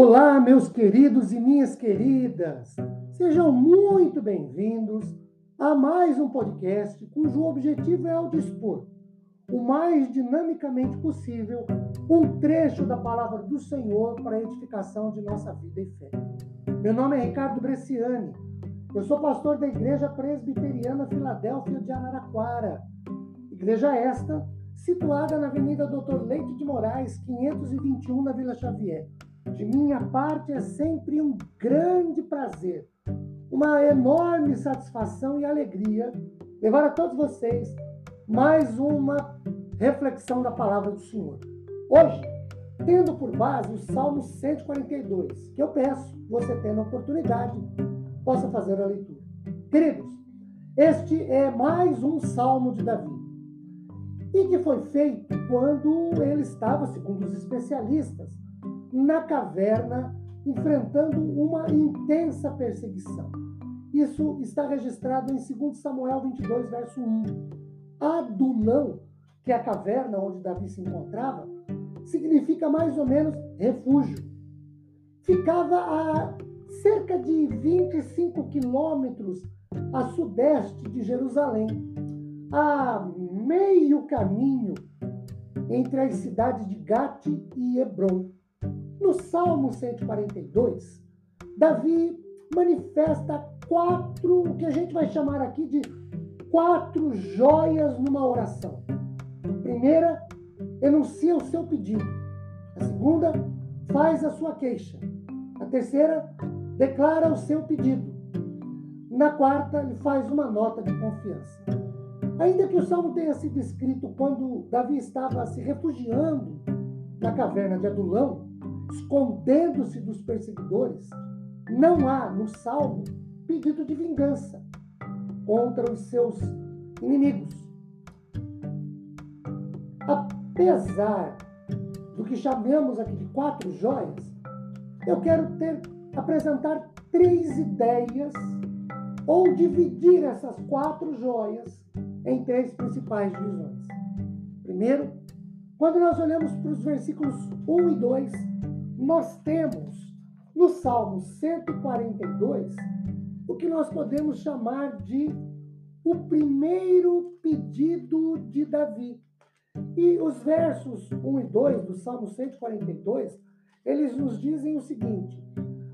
Olá, meus queridos e minhas queridas. Sejam muito bem-vindos a mais um podcast cujo objetivo é o dispor o mais dinamicamente possível um trecho da palavra do Senhor para a edificação de nossa vida e fé. Meu nome é Ricardo Bresciani. Eu sou pastor da Igreja Presbiteriana Filadélfia de Araraquara. Igreja esta situada na Avenida Doutor Leite de Moraes, 521, na Vila Xavier. De minha parte é sempre um grande prazer, uma enorme satisfação e alegria levar a todos vocês mais uma reflexão da palavra do Senhor. Hoje, tendo por base o Salmo 142, que eu peço, você tendo a oportunidade, possa fazer a leitura. Queridos, este é mais um salmo de Davi. E que foi feito quando ele estava, segundo os especialistas, na caverna, enfrentando uma intensa perseguição. Isso está registrado em 2 Samuel 22, verso 1. Adulão, que é a caverna onde Davi se encontrava, significa mais ou menos refúgio. Ficava a cerca de 25 quilômetros a sudeste de Jerusalém, a meio caminho entre as cidades de Gate e Hebron. No Salmo 142, Davi manifesta quatro, o que a gente vai chamar aqui de quatro joias numa oração. A primeira, enuncia o seu pedido. A segunda, faz a sua queixa. A terceira, declara o seu pedido. Na quarta, ele faz uma nota de confiança. Ainda que o salmo tenha sido escrito quando Davi estava se refugiando na caverna de Adulão, escondendo-se dos perseguidores, não há no salmo pedido de vingança contra os seus inimigos. Apesar do que chamamos aqui de quatro joias, eu quero ter, apresentar três ideias ou dividir essas quatro joias em três principais divisões. Primeiro, quando nós olhamos para os versículos 1 e 2, nós temos no Salmo 142 o que nós podemos chamar de o primeiro pedido de Davi. E os versos 1 e 2 do Salmo 142, eles nos dizem o seguinte: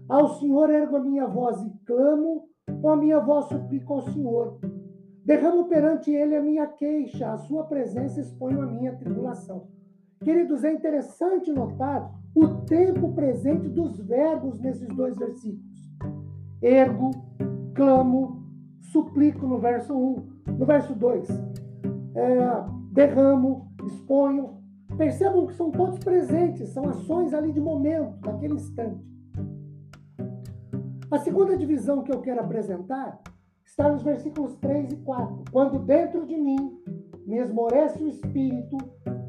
Ao Senhor ergo a minha voz e clamo, com a minha voz suplico ao Senhor. Derramo perante ele a minha queixa, a sua presença exponho a minha tribulação. Queridos, é interessante notar o tempo presente dos verbos nesses dois versículos. Ergo, clamo, suplico no verso 1. No verso 2, é, derramo, exponho. Percebam que são todos presentes, são ações ali de momento, naquele instante. A segunda divisão que eu quero apresentar está nos versículos 3 e 4. Quando dentro de mim me esmorece o espírito,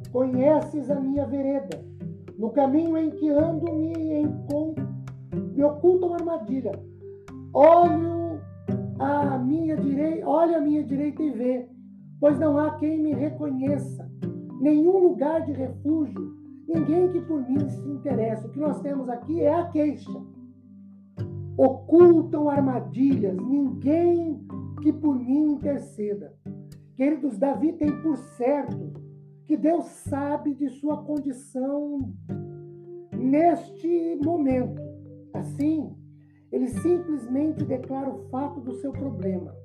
conheces a minha vereda no caminho em que ando, me, encontro, me oculta uma armadilha. Olho a minha direita, olha a minha direita e vê, pois não há quem me reconheça. Nenhum lugar de refúgio, ninguém que por mim se interessa. O que nós temos aqui é a queixa. Ocultam armadilhas, ninguém que por mim interceda. Queridos, Davi tem por certo que Deus sabe de sua condição neste momento. Assim, ele simplesmente declara o fato do seu problema.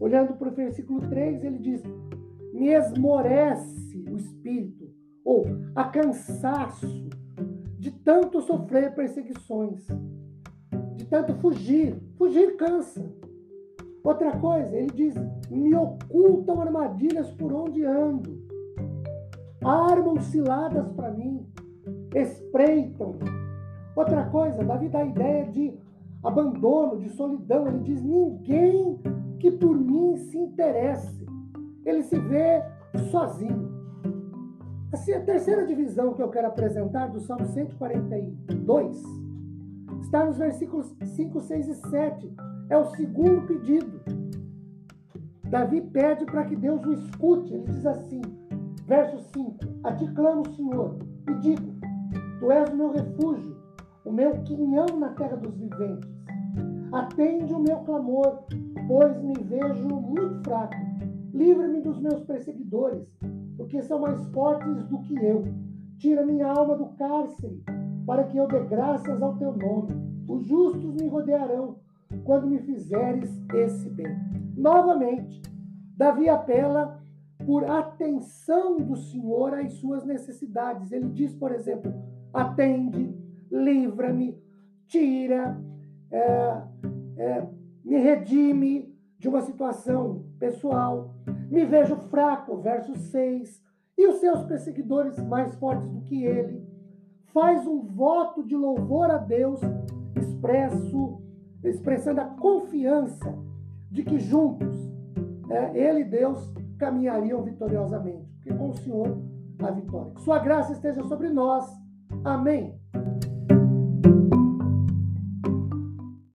Olhando para o versículo 3, ele diz: Me esmorece o espírito, ou a cansaço de tanto sofrer perseguições, de tanto fugir. Fugir cansa. Outra coisa, ele diz: Me ocultam armadilhas por onde ando armam ciladas para mim, espreitam. Outra coisa, Davi dá a ideia de abandono, de solidão. Ele diz: ninguém que por mim se interesse. Ele se vê sozinho. Assim, a terceira divisão que eu quero apresentar do Salmo 142 está nos versículos 5, 6 e 7. É o segundo pedido. Davi pede para que Deus o escute. Ele diz assim: Verso 5: A ti clamo, Senhor, e digo: Tu és o meu refúgio, o meu quinhão na terra dos viventes. Atende o meu clamor, pois me vejo muito fraco. Livra-me dos meus perseguidores, porque são mais fortes do que eu. Tira minha alma do cárcere, para que eu dê graças ao teu nome. Os justos me rodearão quando me fizeres esse bem. Novamente, Davi apela por atenção do Senhor às suas necessidades. Ele diz, por exemplo, atende, livra-me, tira, é, é, me redime de uma situação pessoal, me vejo fraco, verso 6, e os seus perseguidores mais fortes do que ele. Faz um voto de louvor a Deus, expresso, expressando a confiança de que juntos é, ele e Deus caminhariam vitoriosamente, porque com o Senhor a vitória. Que sua graça esteja sobre nós. Amém.